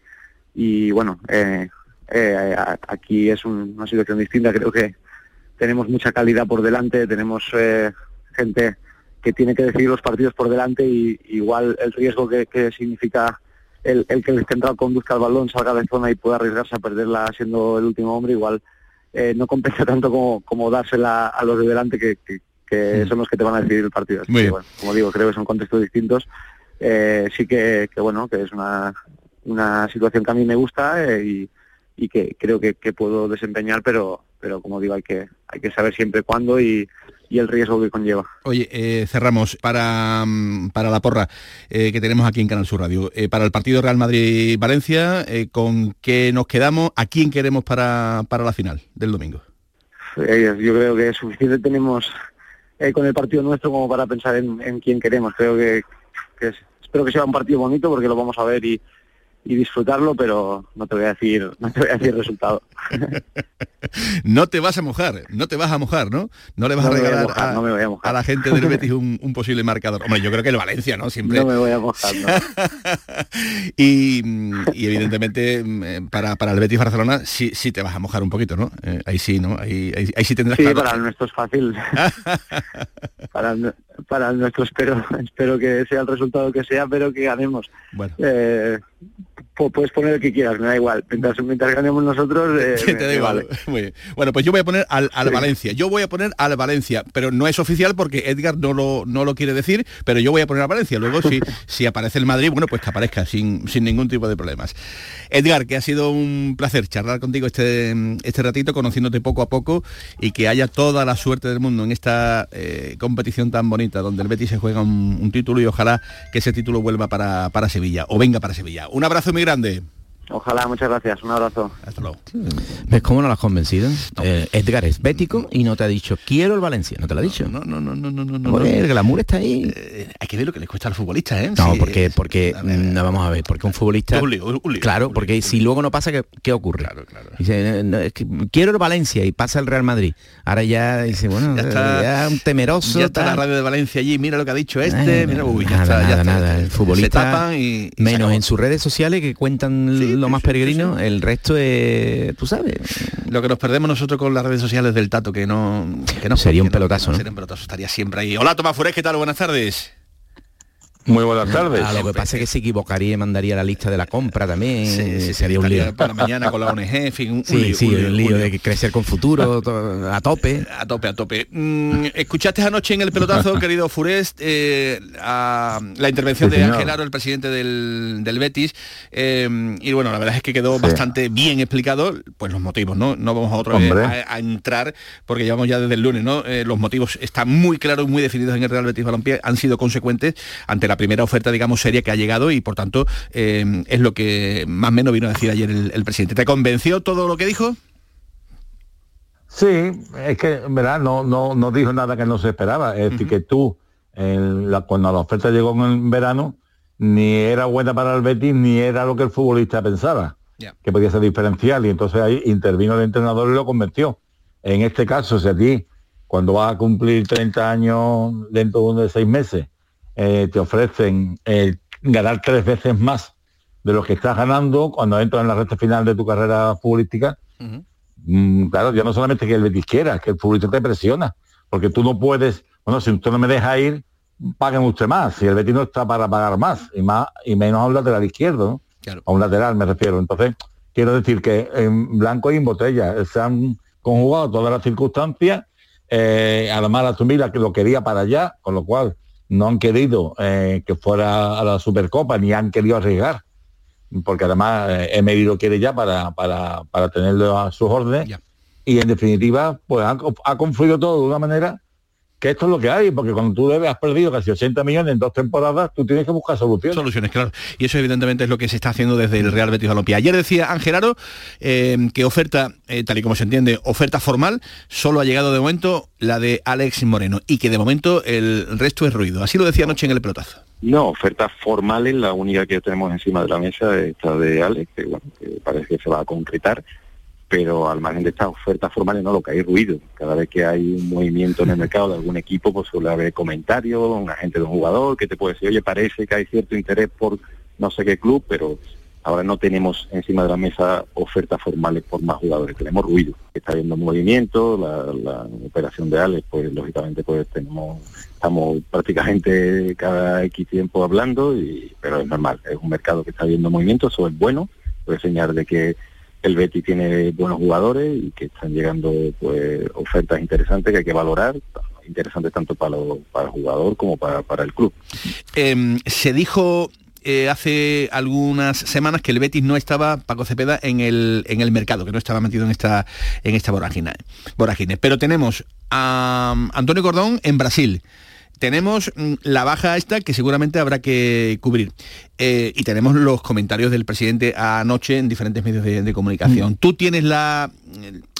y bueno, eh, eh, aquí es un, una situación distinta. Creo que tenemos mucha calidad por delante, tenemos eh, gente que tiene que decidir los partidos por delante y igual el riesgo que, que significa el, el, que el central conduzca el balón, salga de zona y pueda arriesgarse a perderla siendo el último hombre, igual eh, no compensa *laughs* tanto como, como dársela a los de delante que, que, que sí. son los que te van a decidir el partido. Así que, bueno, como digo, creo que son contextos distintos. Eh, sí que, que, bueno, que es una, una situación que a mí me gusta eh, y, y que creo que, que puedo desempeñar, pero pero como digo, hay que, hay que saber siempre cuándo y, y el riesgo que conlleva. Oye, eh, cerramos para, para la porra eh, que tenemos aquí en Canal Sur Radio. Eh, para el partido Real Madrid-Valencia, eh, ¿con qué nos quedamos? ¿A quién queremos para, para la final del domingo? Eh, yo creo que suficiente tenemos eh, con el partido nuestro como para pensar en, en quién queremos. Creo que, que es, espero que sea un partido bonito porque lo vamos a ver y, y disfrutarlo, pero no te voy a decir, no te voy a decir resultado. *laughs* no te vas a mojar, no te vas a mojar, ¿no? No le vas a regalar a, la gente del *laughs* Betis un, posible marcador. Hombre, yo creo que el Valencia, ¿no? Siempre. No me voy a mojar, *laughs* y, evidentemente mm, para, para el Betis Barcelona sí, sí te vas a mojar un poquito, ¿no? Eh, ahí sí, ¿no? Ahí, ahí, sí tendrás Sí, para el nuestro es fácil. para, para el nuestro espero, espero que sea el resultado que sea, pero que ganemos. Bueno. Eh, puedes poner el que quieras, me da igual. Mientras, mientras ganemos nosotros, *laughs* eh, te da igual. *laughs* Bueno, pues yo voy a poner al, Valencia. Yo voy a poner al Valencia, pero no es oficial porque Edgar no lo, no lo quiere decir, pero yo voy a poner al Valencia. Luego, si, *laughs* si aparece el Madrid, bueno, pues que aparezca sin, sin ningún tipo de problemas. Edgar, que ha sido un placer charlar contigo este, este ratito, conociéndote poco a poco y que haya toda la suerte del mundo en esta eh, competición tan bonita, donde el Betis se juega un, título y ojalá que ese título vuelva para, para Sevilla o venga para Sevilla. Un abrazo muy grande. Ojalá, muchas gracias. Un abrazo. Hasta luego. ¿Ves cómo no lo has convencido? Eh, Edgar es bético y no te ha dicho quiero el Valencia. ¿No te lo ha dicho? No, no, no, no, no, no. Joder, el glamour está ahí. Eh, hay que ver lo que le cuesta al futbolista, ¿eh? No, porque, porque no, vamos a ver, porque un futbolista. claro, porque si luego no pasa, ¿qué, ocurre? Claro, claro. Dice, quiero el Valencia y pasa el Real Madrid. Ahora ya dice, bueno, ya está un temeroso. Ya está la radio de Valencia allí, mira lo que ha dicho este, mira, uy, ya está, nada, nada. El futbolista menos en sus redes sociales que cuentan lo más peregrino el resto es, tú sabes. Lo que nos perdemos nosotros con las redes sociales del Tato, que no... Que no sería un pelotazo, ¿no? Sería un pelotazo, estaría siempre ahí. Hola, Tomás Furés, ¿qué tal? Buenas tardes. Muy buenas tardes. Ah, lo que pasa es que se equivocaría y mandaría la lista de la compra también. Sí, sería un lío. Para mañana con la ONG, en fin, un, sí, lío, sí, un lío, de crecer con futuro *laughs* a tope. A tope, a tope. Mm, ¿Escuchaste anoche en el pelotazo, *laughs* querido Furest, eh, la intervención de Ángel Aro, el presidente del, Betis? Eh, y bueno, la verdad es que quedó bastante bien explicado, pues los motivos, ¿no? No vamos a otra vez a, entrar, porque llevamos ya desde el lunes, ¿no? Eh, los motivos están muy claros, muy definidos en el Real Betis Balompié, han sido consecuentes ante la la primera oferta, digamos, seria que ha llegado y por tanto eh, es lo que más o menos vino a decir ayer el, presidente. ¿Te convenció todo lo que dijo? Sí, es que verdad no, no, no dijo nada que no se esperaba. Es decir, que tú, cuando la oferta llegó en verano, ni era buena para el Betis, ni era lo que el futbolista pensaba, que podía ser diferencial. Y entonces ahí intervino el entrenador y lo convenció. En este caso, si a ti, cuando vas a cumplir 30 años dentro de seis meses, eh, te ofrecen eh, ganar tres veces más de lo que estás ganando cuando entras en la recta final de tu carrera futbolística. Mm, claro, ya no solamente que el Betis quiera, que el futbolista te presiona, porque tú no puedes, bueno, si usted no me deja ir, paguen usted más, si el Betis no está para pagar más, y más y menos a un lateral izquierdo, a un lateral me refiero. Entonces, quiero decir que en blanco y en botella se han conjugado todas las circunstancias, eh, además la Tumila que lo quería para allá, con lo cual no han querido eh, que fuera a la Supercopa ni han querido arriesgar, porque además eh, Emery lo quiere ya para, para, para tenerlo a sus órdenes. Y en definitiva, pues ha, ha confluido todo de una manera que esto es lo que hay, porque cuando tú debes has perdido casi 80 millones en dos temporadas, tú tienes que buscar soluciones. Soluciones, claro. Y eso evidentemente es lo que se está haciendo desde el Real Betis Balompié. Ayer decía Ángel Aro eh, que oferta, eh, tal y como se entiende, oferta formal, solo ha llegado de momento la de Alex Moreno y que de momento el resto es ruido. Así lo decía anoche en el pelotazo. No, oferta formal es la única que tenemos encima de la mesa, esta de Alex, que, bueno, que parece que se va a concretar pero al margen de estas ofertas formales no, lo que hay ruido. Cada vez que hay un movimiento en el mercado de algún equipo, pues suele haber comentarios, un agente de un jugador que te puede decir, oye, parece que hay cierto interés por no sé qué club, pero ahora no tenemos encima de la mesa ofertas formales por más jugadores, tenemos ruido. Está habiendo movimiento, la, operación de Alex, pues lógicamente pues tenemos, estamos prácticamente cada X tiempo hablando, y, pero es normal, es un mercado que está viendo movimiento, eso es bueno, puede enseñar de que el Betty tiene buenos jugadores y que están llegando pues ofertas interesantes que hay que valorar interesantes tanto para, para el jugador como para, el club. Em, se dijo eh, hace algunas semanas que el Betis no estaba, Paco Cepeda, en el, mercado, que no estaba metido en esta, en esta vorágine, vorágine. Pero tenemos a Antonio Cordón en Brasil tenemos mm, la baja esta que seguramente habrá que cubrir. Eh, y tenemos los comentarios del presidente anoche en diferentes medios de, comunicación. Mm. Tú tienes la,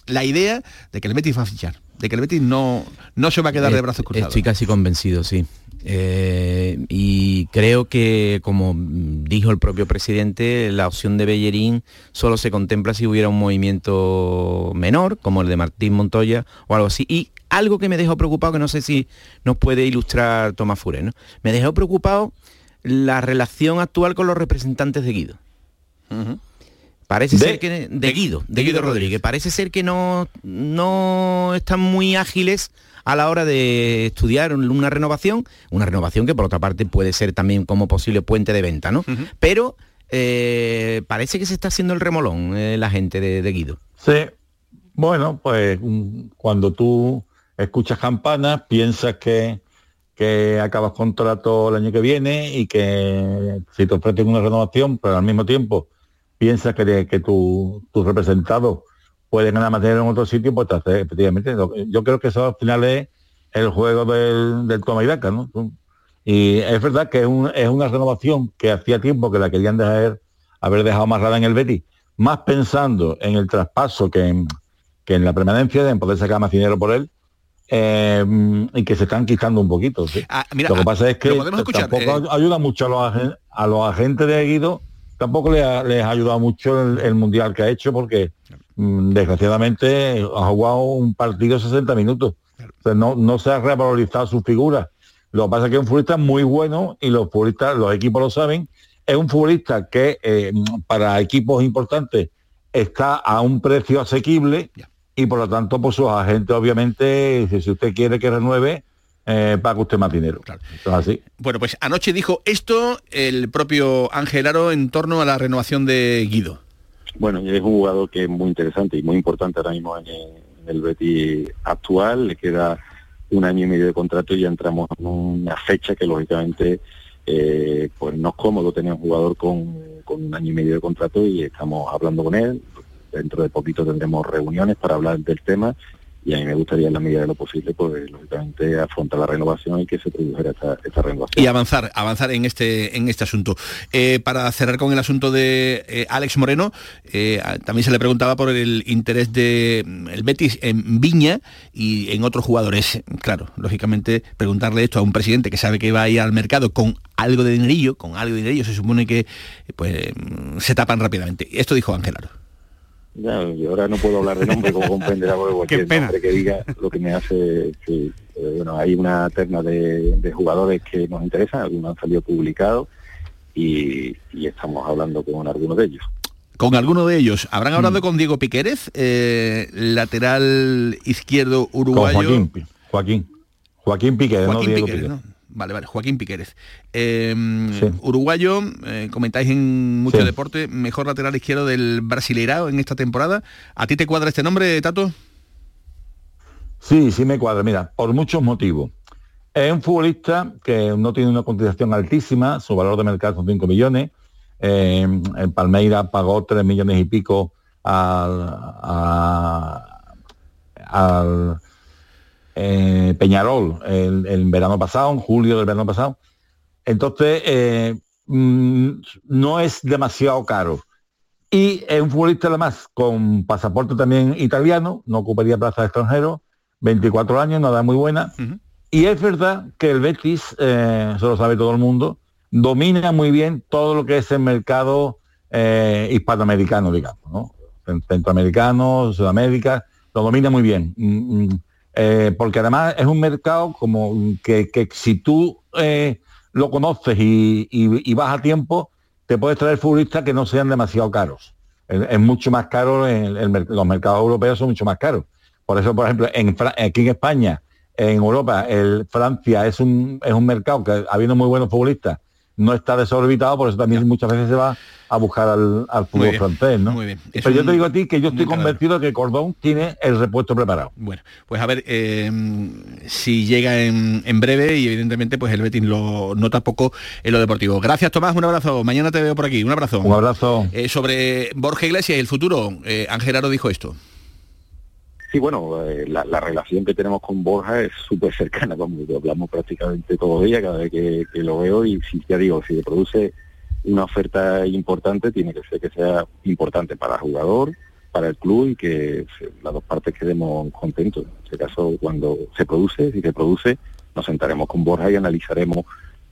la idea de que el Betis va a fichar de que el Betis no, no se va a quedar de brazos cruzados. Estoy casi convencido, sí. Eh, y creo que, como dijo el propio presidente, la opción de Bellerín solo se contempla si hubiera un movimiento menor, como el de Martín Montoya o algo así. Y algo que me dejó preocupado, que no sé si nos puede ilustrar Tomás Fure, ¿no? Me dejó preocupado la relación actual con los representantes de Guido. Parece ser que de, Guido, de, Guido, Rodríguez. Parece ser que no, no están muy ágiles a la hora de estudiar una renovación, una renovación que por otra parte puede ser también como posible puente de venta, ¿no? Pero eh, parece que se está haciendo el remolón eh, la gente de, Guido. Sí, bueno, pues cuando tú escuchas campanas, piensas que, que acabas contrato el año que viene y que si te ofrecen una renovación, pero al mismo tiempo piensas que, que tu, tu representado pueden ganar material en otro sitio, pues efectivamente. Yo creo que eso al final es el juego del, del toma y daca, ¿no? Y es verdad que es, una renovación que hacía tiempo que la querían dejar, haber dejado más rara en el Betis, más pensando en el traspaso que en, que en la permanencia, en poder sacar más dinero por él, eh, y que se están quitando un poquito. Ah, lo que ah, pasa es que tampoco eh. ayuda mucho a los, a los agentes de Guido, tampoco les ha, les ha ayudado mucho el, mundial que ha hecho, porque mm, desgraciadamente ha jugado un partido 60 minutos. no, no se ha revalorizado su figura. Lo que pasa es que es un futbolista muy bueno y los futbolistas, los equipos lo saben. Es un futbolista que eh, para equipos importantes está a un precio asequible y por lo tanto pues sus agentes obviamente si usted quiere que renueve eh, paga usted más dinero. así. Bueno, pues anoche dijo esto el propio Ángel Aro en torno a la renovación de Guido. Bueno, es un jugador que es muy interesante y muy importante ahora mismo en el, Betis actual. Le queda un año y medio de contrato y ya entramos en una fecha que lógicamente eh, pues no es cómodo tener un jugador con, con un año y medio de contrato y estamos hablando con él dentro de poquito tendremos reuniones para hablar del tema y a mí me gustaría en la medida de lo posible pues lógicamente afrontar la renovación y que se produjera esta, renovación. Y avanzar avanzar en este en este asunto. Eh, para cerrar con el asunto de eh, Alex Moreno eh, también se le preguntaba por el interés de mm, el Betis en Viña y en otros jugadores. Claro lógicamente preguntarle esto a un presidente que sabe que va a ir al mercado con algo de dinerillo con algo de dinerillo se supone que pues mm, se tapan rápidamente. Esto dijo Ángel Aro ya, yo ahora no puedo hablar de nombre como comprenderá porque *laughs* cualquier nombre que diga lo que me hace que eh, bueno hay una terna de, jugadores que nos interesan algunos han salido publicados y, estamos hablando con algunos de ellos con alguno de ellos. ¿Habrán hablado mm. con Diego Piquérez, eh, lateral izquierdo uruguayo? Joaquín, Joaquín. Joaquín Piquérez, no Diego Piquérez. Vale, vale, Joaquín Piquérez. Em, uruguayo, eh, comentáis en mucho deporte, mejor lateral izquierdo del Brasileirao en esta temporada. ¿A ti te cuadra este nombre, Tato? Sí, sí me cuadra, mira, por muchos motivos. Es un futbolista que no tiene una cotización altísima, su valor de mercado son 5 millones. en Palmeira pagó 3 millones y pico al, al eh, Peñarol el, verano pasado, en julio del verano pasado. Entonces, eh, mm, no es demasiado caro. Y es un futbolista además con pasaporte también italiano, no ocuparía plaza de extranjero, 24 años, nada muy buena. Y es verdad que el Betis, eh, eso lo sabe todo el mundo, domina muy bien todo lo que es el mercado hispanoamericano, digamos, ¿no? Centroamericano, Sudamérica, lo domina muy bien. Mm, mm. Eh, porque además es un mercado como que, si tú eh, lo conoces y, vas a tiempo, te puedes traer futbolistas que no sean demasiado caros. Es, mucho más caro, los mercados europeos son mucho más caros. Por eso, por ejemplo, en, aquí en España, en Europa, el, Francia es un, es un mercado que habiendo muy buenos futbolistas, no está desorbitado, por eso también muchas veces se va a buscar al, fútbol francés, ¿no? Pero yo te digo a ti que yo estoy convencido de que Cordón tiene el repuesto preparado. Bueno, pues a ver eh, si llega en, breve y evidentemente pues el Betis lo nota poco en lo deportivo. Gracias Tomás, un abrazo. Mañana te veo por aquí. Un abrazo. Un abrazo. Eh, sobre Borja Iglesias y el futuro, eh, Ángel Aro dijo esto. Sí, bueno, eh, la, relación que tenemos con Borja es súper cercana, como hablamos prácticamente todos los días, cada vez que, lo veo y si ya digo, si le produce una oferta importante, tiene que ser que sea importante para el jugador, para el club y que las dos partes quedemos contentos. En este caso, cuando se produce, si se produce, nos sentaremos con Borja y analizaremos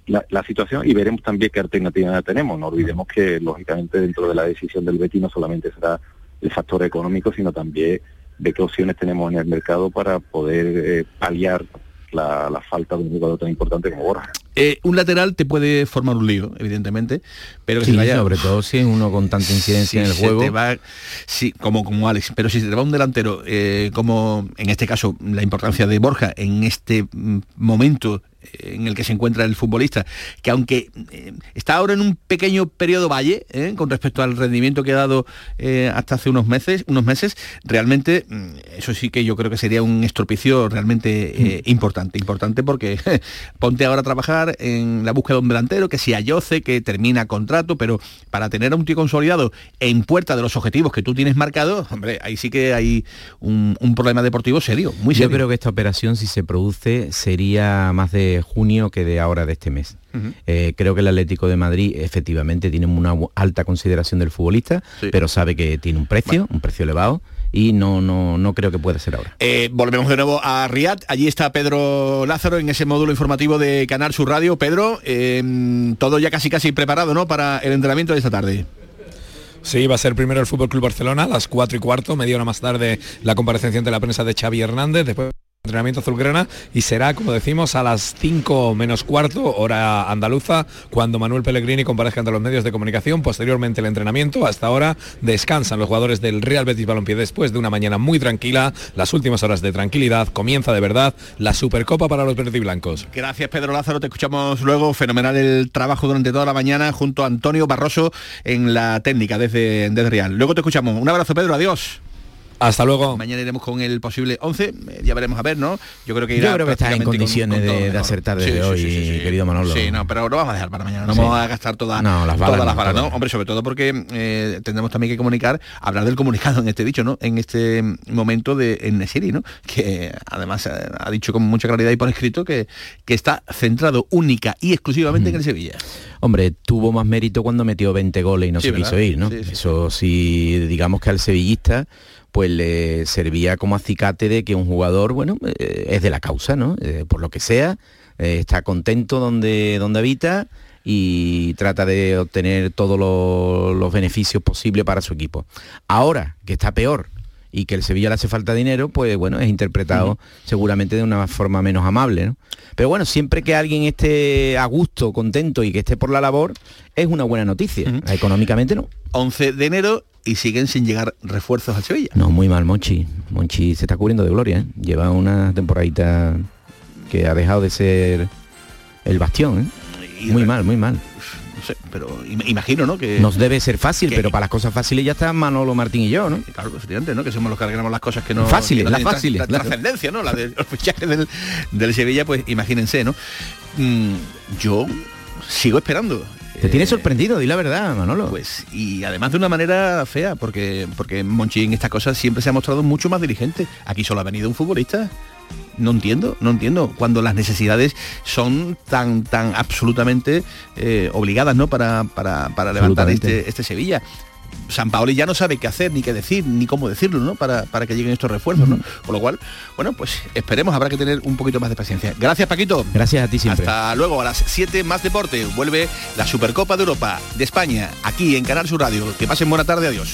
la, situación y veremos también qué alternativa tenemos. No olvidemos que, lógicamente, dentro de la decisión del Betis no solamente será el factor económico, sino también de qué opciones tenemos en el mercado para poder eh, paliar la, falta de un jugador tan importante como Borja. Eh, un lateral te puede formar un lío, evidentemente, pero sí, vaya, sobre todo si es uno con tanta incidencia en el juego. sí, como, como Alex, pero si se te va un delantero, eh, como en este caso la importancia de Borja en este mm, momento en el que se encuentra el futbolista, que aunque eh, está ahora en un pequeño periodo valle eh, con respecto al rendimiento que ha dado eh, hasta hace unos meses, unos meses, realmente mm, eso sí que yo creo que sería un estropicio realmente importante, importante porque *laughs* ponte ahora a trabajar en la búsqueda de un delantero, que si ayoce, que termina contrato, pero para tener a un tío consolidado en puerta de los objetivos que tú tienes marcados, hombre, ahí sí que hay un, problema deportivo serio, muy serio. Yo creo que esta operación si se produce sería más de junio que de ahora de este mes. Eh, creo que el Atlético de Madrid efectivamente tiene una alta consideración del futbolista, pero sabe que tiene un precio, un precio elevado y no, no, no creo que pueda ser ahora. Eh, volvemos de nuevo a Riad. Allí está Pedro Lázaro en ese módulo informativo de Canal Sur Radio. Pedro, em, todo ya casi casi preparado ¿no? para el entrenamiento de esta tarde. Sí, va a ser primero el Fútbol Club Barcelona a las 4 y cuarto, media hora más tarde la comparecencia ante la prensa de Xavi Hernández, después entrenamiento azulgrana y será, como decimos, a las 5 menos cuarto, hora andaluza, cuando Manuel Pellegrini comparezca ante los medios de comunicación. Posteriormente el entrenamiento. Hasta ahora descansan los jugadores del Real Betis Balompié después de una mañana muy tranquila. Las últimas horas de tranquilidad. Comienza de verdad la Supercopa para los blancos Gracias Pedro Lázaro, te escuchamos luego. Fenomenal el trabajo durante toda la mañana junto a Antonio Barroso en la técnica desde, desde Real. Luego te escuchamos. Un abrazo Pedro, adiós. Hasta luego. Mañana iremos con el posible 11, eh, ya veremos a ver, ¿no? Yo creo que irá Yo creo que en condiciones de, acertar desde hoy, querido Manolo. Sí, no, pero lo vamos a dejar para mañana, no vamos a gastar todas las balas, todas las balas, ¿no? Hombre, sobre todo porque eh, tendremos también que comunicar, hablar del comunicado en este dicho, ¿no? En este momento de en Nesiri, ¿no? Que además eh, ha dicho con mucha claridad y por escrito que, que está centrado única y exclusivamente en el Sevilla. Hombre, tuvo más mérito cuando metió 20 goles y no se quiso ir, ¿no? Eso sí, digamos que al sevillista pues le servía como acicate de que un jugador, bueno, eh, es de la causa, ¿no? Eh, por lo que sea, eh, está contento donde, donde habita y trata de obtener todos los beneficios posibles para su equipo. Ahora, que está peor, y que el Sevilla le hace falta dinero, pues bueno, es interpretado seguramente de una forma menos amable. ¿no? Pero bueno, siempre que alguien esté a gusto, contento y que esté por la labor, es una buena noticia. Económicamente no. 11 de enero y siguen sin llegar refuerzos al Sevilla. No, muy mal, Monchi. Monchi se está cubriendo de gloria. ¿eh? Lleva una temporadita que ha dejado de ser el bastión. ¿eh? Muy mal, muy mal. No sé, pero imagino, ¿no? Que nos debe ser fácil, pero para las cosas fáciles ya está Manolo Martín y yo, ¿no? Claro, estudiante, ¿no? Que somos los que arreglamos las cosas que no. Fáciles, las fáciles. La, trascendencia, ¿no? La de los fichajes del, del Sevilla, pues imagínense, ¿no? Mm, yo sigo esperando. Te tiene sorprendido, di la verdad, Manolo. Pues, y además de una manera fea, porque, porque Monchi en estas cosas siempre se ha mostrado mucho más dirigente. Aquí solo ha venido un futbolista. No entiendo, no entiendo. Cuando las necesidades son tan, tan absolutamente eh, obligadas, ¿no? Para, para, para levantar este, este Sevilla. San Paoli ya no sabe qué hacer, ni qué decir, ni cómo decirlo, ¿no? Para, para que lleguen estos refuerzos, ¿no? Con lo cual, bueno, pues esperemos, habrá que tener un poquito más de paciencia. Gracias, Paquito. Gracias a ti siempre. Hasta luego, a las 7 más deporte. Vuelve la Supercopa de Europa de España, aquí en Canal Sur Radio. Que pasen buena tarde, adiós.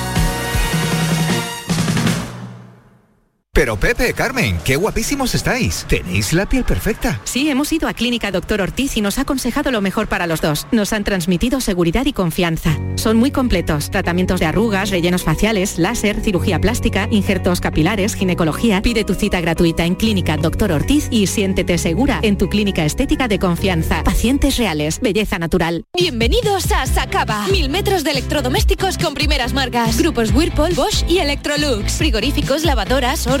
Pero Pepe, Carmen, qué guapísimos estáis. Tenéis la piel perfecta. Sí, hemos ido a Clínica Doctor Ortiz y nos ha aconsejado lo mejor para los dos. Nos han transmitido seguridad y confianza. Son muy completos. Tratamientos de arrugas, rellenos faciales, láser, cirugía plástica, injertos capilares, ginecología. Pide tu cita gratuita en Clínica Doctor Ortiz y siéntete segura en tu clínica estética de confianza. Pacientes reales, belleza natural. Bienvenidos a Sacaba. Mil metros de electrodomésticos con primeras marcas. Grupos Whirlpool, Bosch y Electrolux. Frigoríficos, lavadoras, hornos,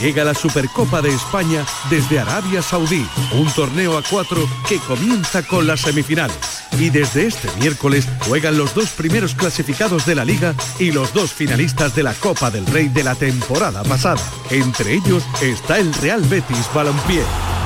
Llega la Supercopa de España desde Arabia Saudí, un torneo a cuatro que comienza con las semifinales. Y desde este miércoles juegan los dos primeros clasificados de la liga y los dos finalistas de la Copa del Rey de la temporada pasada. Entre ellos está el Real Betis Balompié.